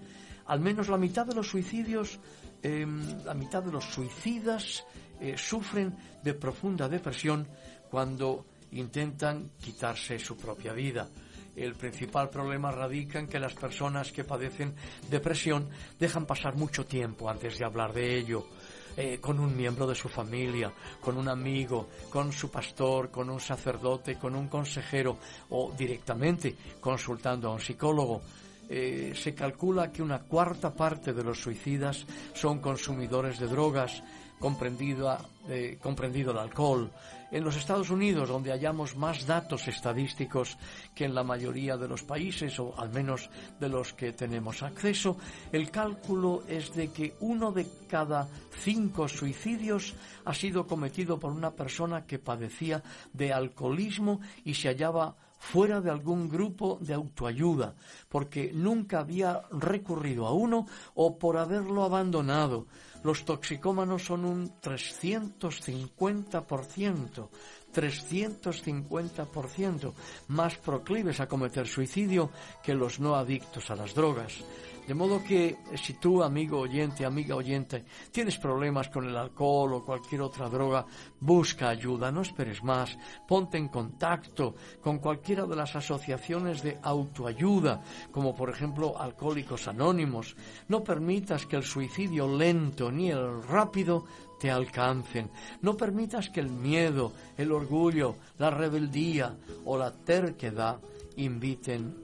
al menos la mitad de los suicidios, em, la mitad de los suicidas eh, sufren de profunda depresión cuando intentan quitarse su propia vida. El principal problema radica en que las personas que padecen depresión dejan pasar mucho tiempo antes de hablar de ello eh, con un miembro de su familia, con un amigo, con su pastor, con un sacerdote, con un consejero o directamente consultando a un psicólogo. Eh, se calcula que una cuarta parte de los suicidas son consumidores de drogas, comprendido, eh, comprendido el alcohol, en los Estados Unidos, donde hallamos más datos estadísticos que en la mayoría de los países, o al menos de los que tenemos acceso, el cálculo es de que uno de cada cinco suicidios ha sido cometido por una persona que padecía de alcoholismo y se hallaba fuera de algún grupo de autoayuda, porque nunca había recurrido a uno o por haberlo abandonado los toxicómanos son un 350%, 350% más proclives a cometer suicidio que los no adictos a las drogas. De modo que si tú, amigo oyente, amiga oyente, tienes problemas con el alcohol o cualquier otra droga, busca ayuda, no esperes más, ponte en contacto con cualquiera de las asociaciones de autoayuda, como por ejemplo Alcohólicos Anónimos. No permitas que el suicidio lento ni el rápido te alcancen. No permitas que el miedo, el orgullo, la rebeldía o la terquedad inviten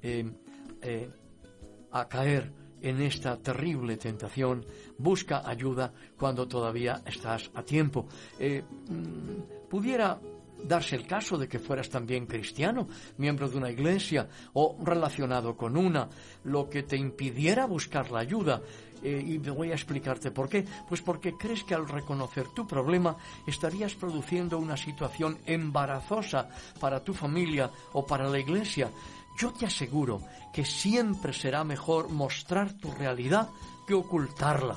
eh, eh, a caer en esta terrible tentación, busca ayuda cuando todavía estás a tiempo. Eh, mm, pudiera darse el caso de que fueras también cristiano, miembro de una iglesia o relacionado con una, lo que te impidiera buscar la ayuda. Eh, y voy a explicarte por qué. Pues porque crees que al reconocer tu problema estarías produciendo una situación embarazosa para tu familia o para la iglesia yo te aseguro que siempre será mejor mostrar tu realidad que ocultarla.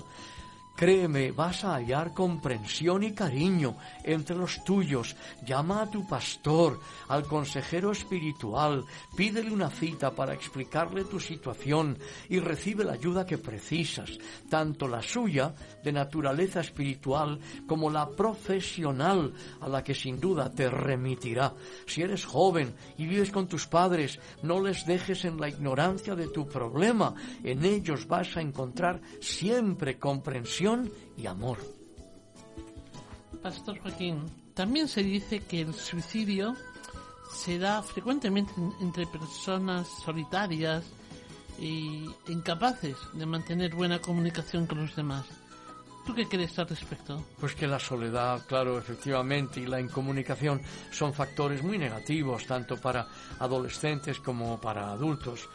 Créeme, vas a hallar comprensión y cariño entre los tuyos. Llama a tu pastor, al consejero espiritual, pídele una cita para explicarle tu situación y recibe la ayuda que precisas, tanto la suya, de naturaleza espiritual, como la profesional, a la que sin duda te remitirá. Si eres joven y vives con tus padres, no les dejes en la ignorancia de tu problema. En ellos vas a encontrar siempre comprensión y amor. Pastor Joaquín, también se dice que el suicidio se da frecuentemente entre personas solitarias y incapaces de mantener buena comunicación con los demás. ¿Tú qué crees al respecto? Pues que la soledad, claro, efectivamente, y la incomunicación son factores muy negativos, tanto para adolescentes como para adultos.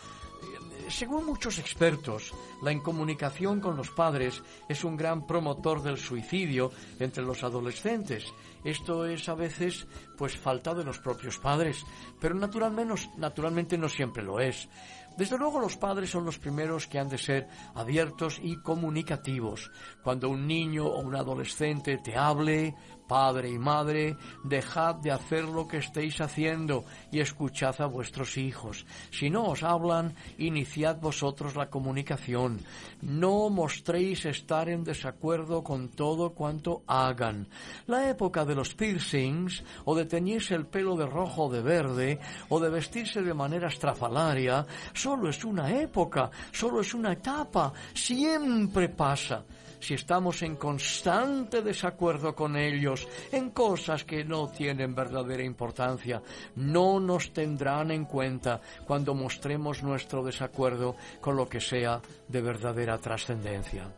Según muchos expertos, la incomunicación con los padres es un gran promotor del suicidio entre los adolescentes. Esto es a veces pues falta de los propios padres, pero naturalmente, naturalmente no siempre lo es. Desde luego los padres son los primeros que han de ser abiertos y comunicativos. Cuando un niño o un adolescente te hable, Padre y madre, dejad de hacer lo que estéis haciendo y escuchad a vuestros hijos. Si no os hablan, iniciad vosotros la comunicación. No mostréis estar en desacuerdo con todo cuanto hagan. La época de los piercings, o de teñirse el pelo de rojo o de verde, o de vestirse de manera estrafalaria, solo es una época, solo es una etapa, siempre pasa si estamos en constante desacuerdo con ellos en cosas que no tienen verdadera importancia, no nos tendrán en cuenta cuando mostremos nuestro desacuerdo con lo que sea de verdadera trascendencia.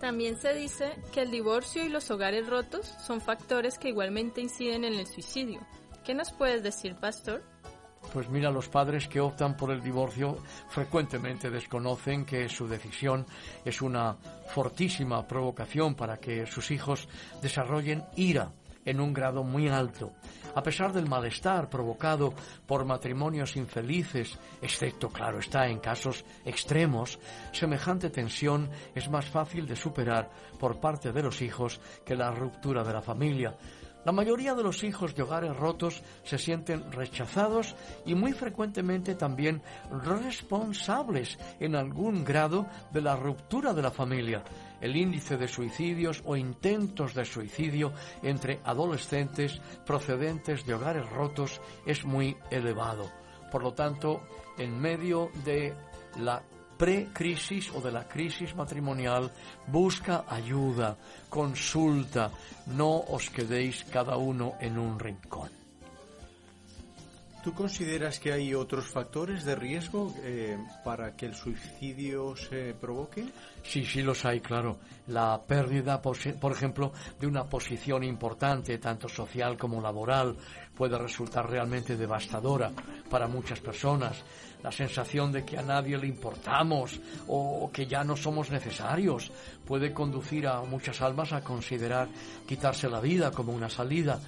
También se dice que el divorcio y los hogares rotos son factores que igualmente inciden en el suicidio. ¿Qué nos puedes decir, pastor? Pues mira, los padres que optan por el divorcio frecuentemente desconocen que su decisión es una fortísima provocación para que sus hijos desarrollen ira en un grado muy alto. A pesar del malestar provocado por matrimonios infelices, excepto, claro está, en casos extremos, semejante tensión es más fácil de superar por parte de los hijos que la ruptura de la familia. La mayoría de los hijos de hogares rotos se sienten rechazados y muy frecuentemente también responsables en algún grado de la ruptura de la familia. El índice de suicidios o intentos de suicidio entre adolescentes procedentes de hogares rotos es muy elevado. Por lo tanto, en medio de la pre-crisis o de la crisis matrimonial, busca ayuda, consulta, no os quedéis cada uno en un rincón. ¿Tú consideras que hay otros factores de riesgo eh, para que el suicidio se provoque? Sí, sí los hay, claro. La pérdida, por ejemplo, de una posición importante, tanto social como laboral, puede resultar realmente devastadora para muchas personas la sensación de que a nadie le importamos o que ya no somos necesarios puede conducir a muchas almas a considerar quitarse la vida como una salida.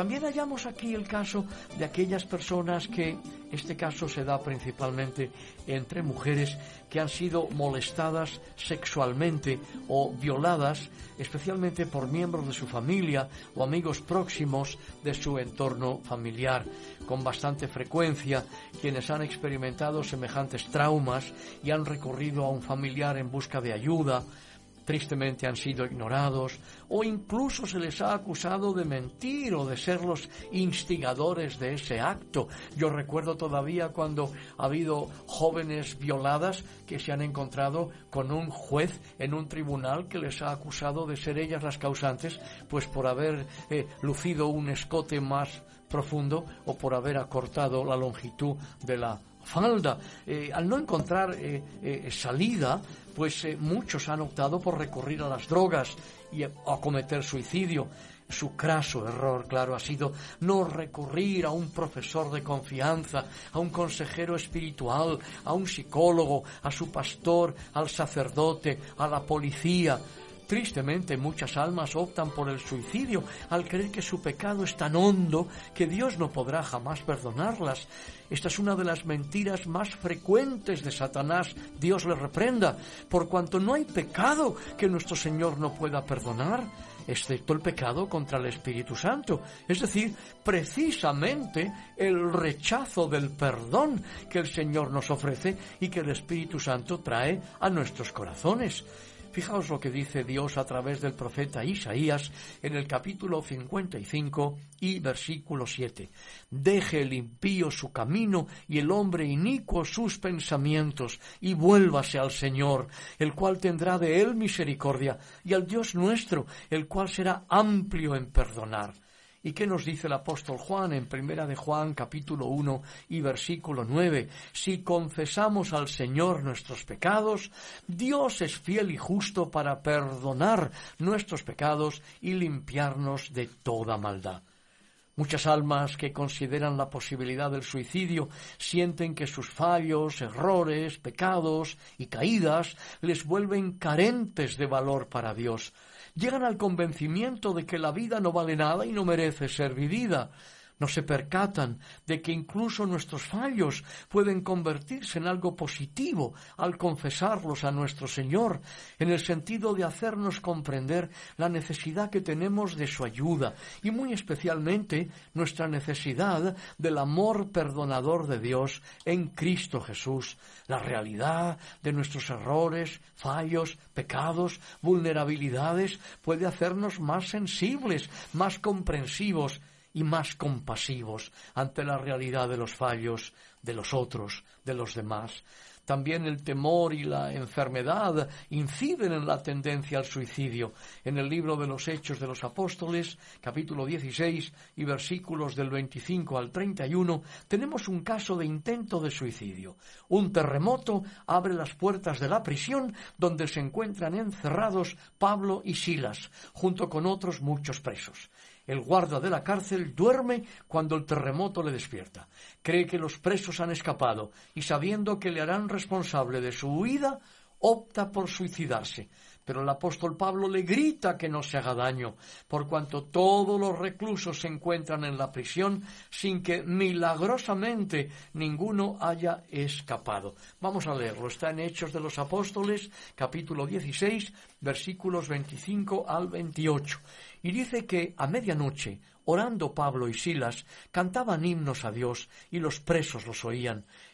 También hallamos aquí el caso de aquellas personas que, este caso se da principalmente entre mujeres que han sido molestadas sexualmente o violadas, especialmente por miembros de su familia o amigos próximos de su entorno familiar. Con bastante frecuencia, quienes han experimentado semejantes traumas y han recurrido a un familiar en busca de ayuda, tristemente han sido ignorados o incluso se les ha acusado de mentir o de ser los instigadores de ese acto. Yo recuerdo todavía cuando ha habido jóvenes violadas que se han encontrado con un juez en un tribunal que les ha acusado de ser ellas las causantes, pues por haber eh, lucido un escote más profundo o por haber acortado la longitud de la falda. Eh, al no encontrar eh, salida, pues eh, muchos han optado por recurrir a las drogas y a, cometer suicidio. Su craso error, claro, ha sido no recurrir a un profesor de confianza, a un consejero espiritual, a un psicólogo, a su pastor, al sacerdote, a la policía. Tristemente muchas almas optan por el suicidio al creer que su pecado es tan hondo que Dios no podrá jamás perdonarlas. Esta es una de las mentiras más frecuentes de Satanás. Dios le reprenda, por cuanto no hay pecado que nuestro Señor no pueda perdonar, excepto el pecado contra el Espíritu Santo. Es decir, precisamente el rechazo del perdón que el Señor nos ofrece y que el Espíritu Santo trae a nuestros corazones. Fijaos lo que dice Dios a través del profeta Isaías en el capítulo 55 y versículo 7. Deje el impío su camino y el hombre inicuo sus pensamientos y vuélvase al Señor, el cual tendrá de él misericordia, y al Dios nuestro, el cual será amplio en perdonar ¿Y qué nos dice el apóstol Juan en Primera de Juan capítulo 1 y versículo 9? Si confesamos al Señor nuestros pecados, Dios es fiel y justo para perdonar nuestros pecados y limpiarnos de toda maldad. Muchas almas que consideran la posibilidad del suicidio sienten que sus fallos, errores, pecados y caídas les vuelven carentes de valor para Dios. Llegan al convencimiento de que la vida no vale nada y no merece ser vivida no se percatan de que incluso nuestros fallos pueden convertirse en algo positivo al confesarlos a nuestro Señor, en el sentido de hacernos comprender la necesidad que tenemos de su ayuda y muy especialmente nuestra necesidad del amor perdonador de Dios en Cristo Jesús, la realidad de nuestros errores, fallos, pecados, vulnerabilidades puede hacernos más sensibles, más comprensivos y más compasivos ante la realidad de los fallos de los otros, de los demás. También el temor y la enfermedad inciden en la tendencia al suicidio. En el libro de los Hechos de los Apóstoles, capítulo 16 y versículos del 25 al 31, tenemos un caso de intento de suicidio. Un terremoto abre las puertas de la prisión donde se encuentran encerrados Pablo y Silas, junto con otros muchos presos. El guarda de la cárcel duerme cuando el terremoto le despierta. Cree que los presos han escapado y sabiendo que le harán responsable de su huida, opta por suicidarse. Pero el apóstol Pablo le grita que no se haga daño, por cuanto todos los reclusos se encuentran en la prisión sin que milagrosamente ninguno haya escapado. Vamos a leerlo. Está en Hechos de los Apóstoles, capítulo 16, versículos 25 al 28. Y dice que a medianoche, orando Pablo y Silas, cantaban himnos a Dios y los presos los oían.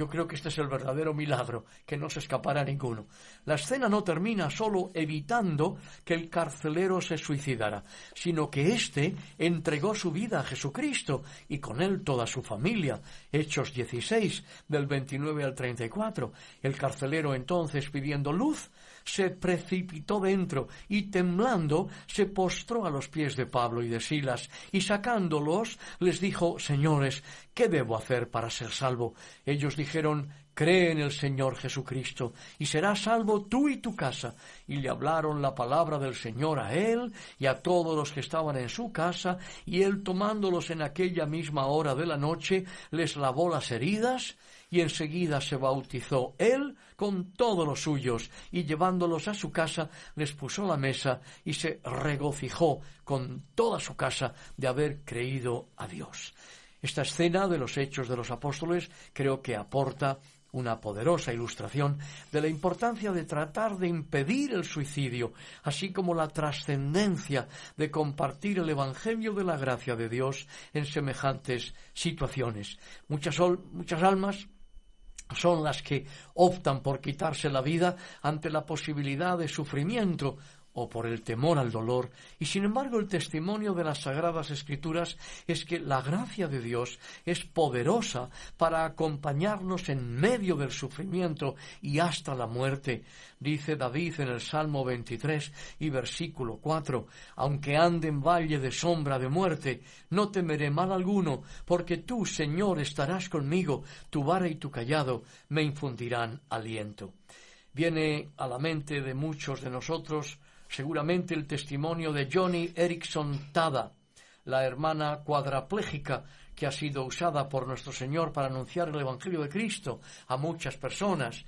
Yo creo que este es el verdadero milagro, que no se escapará ninguno. La escena no termina solo evitando que el carcelero se suicidara, sino que éste entregó su vida a Jesucristo y con él toda su familia. Hechos 16, del 29 al 34. El carcelero entonces pidiendo luz, se precipitó dentro y temblando se postró a los pies de Pablo y de Silas y sacándolos les dijo Señores, ¿qué debo hacer para ser salvo? Ellos dijeron Cree en el Señor Jesucristo y serás salvo tú y tu casa. Y le hablaron la palabra del Señor a él y a todos los que estaban en su casa, y él tomándolos en aquella misma hora de la noche, les lavó las heridas y enseguida se bautizó él con todos los suyos, y llevándolos a su casa les puso la mesa y se regocijó con toda su casa de haber creído a Dios. Esta escena de los hechos de los apóstoles creo que aporta una poderosa ilustración de la importancia de tratar de impedir el suicidio, así como la trascendencia de compartir el Evangelio de la gracia de Dios en semejantes situaciones. Muchas, muchas almas son las que optan por quitarse la vida ante la posibilidad de sufrimiento o por el temor al dolor, y sin embargo el testimonio de las Sagradas Escrituras es que la gracia de Dios es poderosa para acompañarnos en medio del sufrimiento y hasta la muerte. Dice David en el Salmo 23 y versículo 4, aunque ande en valle de sombra de muerte, no temeré mal alguno, porque tú, Señor, estarás conmigo, tu vara y tu callado me infundirán aliento. Viene a la mente de muchos de nosotros seguramente el testimonio de Johnny Erickson Tada, la hermana cuadraplégica que ha sido usada por nuestro Señor para anunciar el Evangelio de Cristo a muchas personas.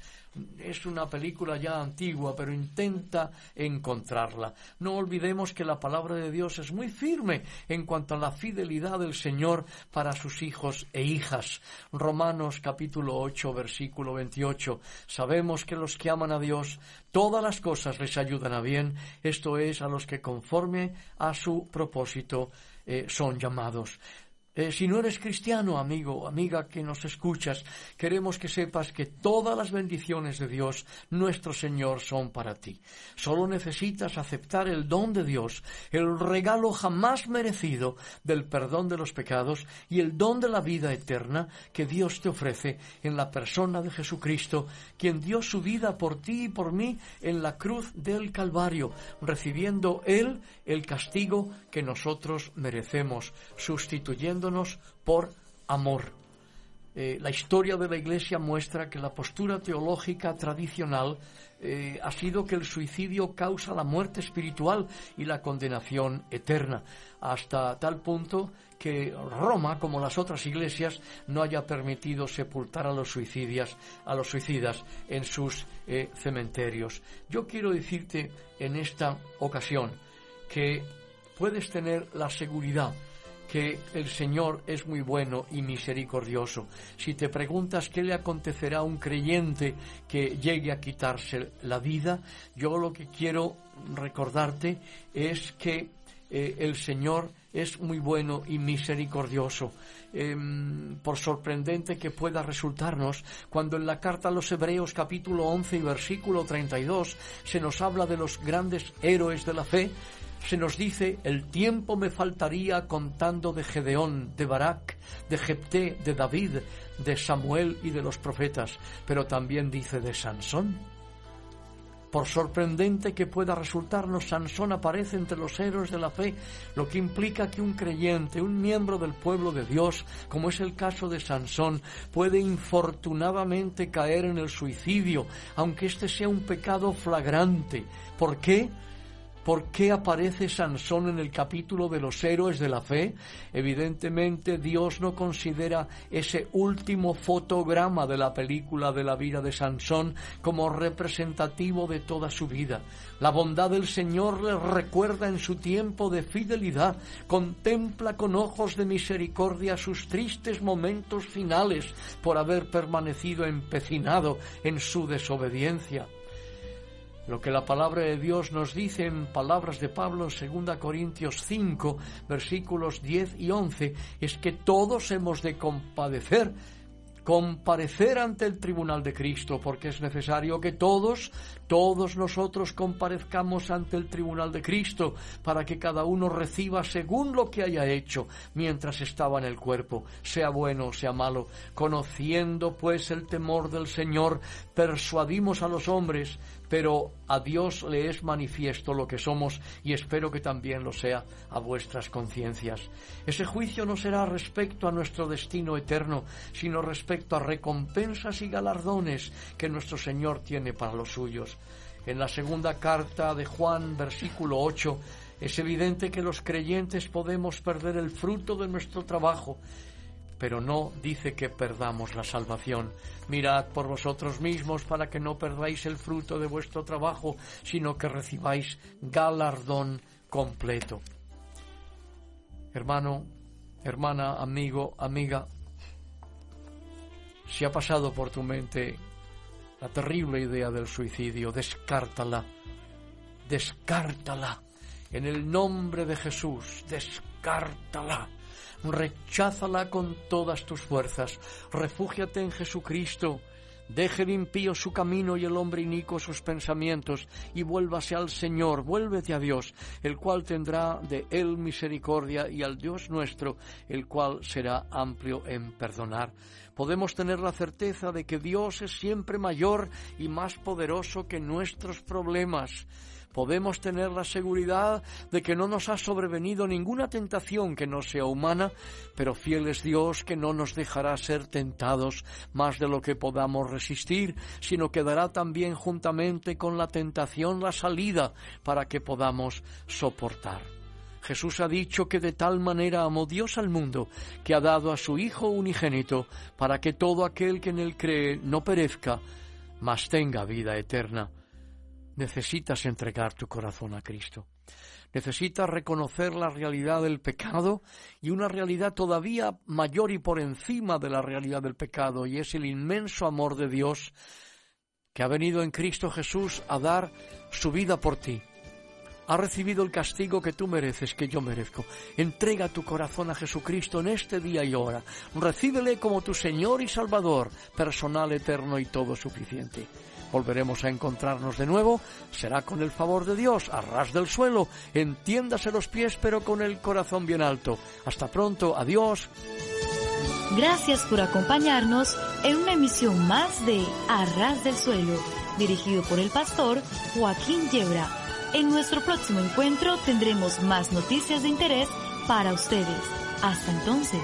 Es una película ya antigua, pero intenta encontrarla. No olvidemos que la palabra de Dios es muy firme en cuanto a la fidelidad del Señor para sus hijos e hijas. Romanos capítulo 8, versículo 28. Sabemos que los que aman a Dios, todas las cosas les ayudan a bien, esto es, a los que conforme a su propósito eh, son llamados. Eh, si no eres cristiano, amigo, amiga que nos escuchas, queremos que sepas que todas las bendiciones de Dios, nuestro Señor, son para ti. Solo necesitas aceptar el don de Dios, el regalo jamás merecido del perdón de los pecados y el don de la vida eterna que Dios te ofrece en la persona de Jesucristo, quien dio su vida por ti y por mí en la cruz del Calvario, recibiendo Él el castigo que nosotros merecemos, sustituyendo por amor. Eh, la historia de la Iglesia muestra que la postura teológica tradicional eh, ha sido que el suicidio causa la muerte espiritual y la condenación eterna, hasta tal punto que Roma, como las otras iglesias, no haya permitido sepultar a los suicidas, a los suicidas en sus eh, cementerios. Yo quiero decirte en esta ocasión que puedes tener la seguridad que el Señor es muy bueno y misericordioso. Si te preguntas qué le acontecerá a un creyente que llegue a quitarse la vida, yo lo que quiero recordarte es que eh, el Señor es muy bueno y misericordioso. Em, por sorprendente que pueda resultarnos, cuando en la carta a los Hebreos capítulo 11 y versículo 32 se nos habla de los grandes héroes de la fe, se nos dice, el tiempo me faltaría contando de Gedeón, de Barak, de Jepté, de David, de Samuel y de los profetas, pero también dice de Sansón. Por sorprendente que pueda resultarnos, Sansón aparece entre los héroes de la fe, lo que implica que un creyente, un miembro del pueblo de Dios, como es el caso de Sansón, puede infortunadamente caer en el suicidio, aunque este sea un pecado flagrante. ¿Por qué? ¿Por qué aparece Sansón en el capítulo de los héroes de la fe? Evidentemente Dios no considera ese último fotograma de la película de la vida de Sansón como representativo de toda su vida. La bondad del Señor le recuerda en su tiempo de fidelidad, contempla con ojos de misericordia sus tristes momentos finales por haber permanecido empecinado en su desobediencia. Lo que la palabra de Dios nos dice en palabras de Pablo en 2 Corintios 5, versículos 10 y 11, es que todos hemos de compadecer comparecer ante el tribunal de Cristo, porque es necesario que todos, todos nosotros comparezcamos ante el tribunal de Cristo, para que cada uno reciba según lo que haya hecho mientras estaba en el cuerpo, sea bueno o sea malo. Conociendo pues el temor del Señor, persuadimos a los hombres, pero a Dios le es manifiesto lo que somos y espero que también lo sea a vuestras conciencias. Ese juicio no será respecto a nuestro destino eterno, sino respecto a recompensas y galardones que nuestro Señor tiene para los suyos. En la segunda carta de Juan, versículo 8, es evidente que los creyentes podemos perder el fruto de nuestro trabajo, pero no dice que perdamos la salvación. Mirad por vosotros mismos para que no perdáis el fruto de vuestro trabajo, sino que recibáis galardón completo. Hermano, hermana, amigo, amiga, si ha pasado por tu mente la terrible idea del suicidio, descártala, descártala. En el nombre de Jesús, descártala recházala con todas tus fuerzas, refúgiate en Jesucristo, deje de impío su camino y el hombre inico sus pensamientos, y vuélvase al Señor, vuélvete a Dios, el cual tendrá de él misericordia, y al Dios nuestro, el cual será amplio en perdonar. Podemos tener la certeza de que Dios es siempre mayor y más poderoso que nuestros problemas podemos tener la seguridad de que no nos ha sobrevenido ninguna tentación que no sea humana, pero fiel es Dios que no nos dejará ser tentados más de lo que podamos resistir, sino que dará también juntamente con la tentación la salida para que podamos soportar. Jesús ha dicho que de tal manera amó Dios al mundo, que ha dado a su Hijo unigénito, para que todo aquel que en él cree no perezca, mas tenga vida eterna necesitas entregar tu corazón a Cristo. Necesitas reconocer la realidad del pecado y una realidad todavía mayor y por encima de la realidad del pecado, y es el inmenso amor de Dios que ha venido en Cristo Jesús a dar su vida por ti, ha recibido el castigo que tú mereces, que yo merezco. Entrega tu corazón a Jesucristo en este día y hora. Recíbele como tu Señor y Salvador, personal, eterno y todo suficiente. Volveremos a encontrarnos de nuevo, será con el favor de Dios, a ras del suelo, entiéndase los pies pero con el corazón bien alto. Hasta pronto, adiós. Gracias por acompañarnos en una emisión más de A ras del suelo, dirigido por el pastor Joaquín Yebra. En nuestro próximo encuentro tendremos más noticias de interés para ustedes. Hasta entonces.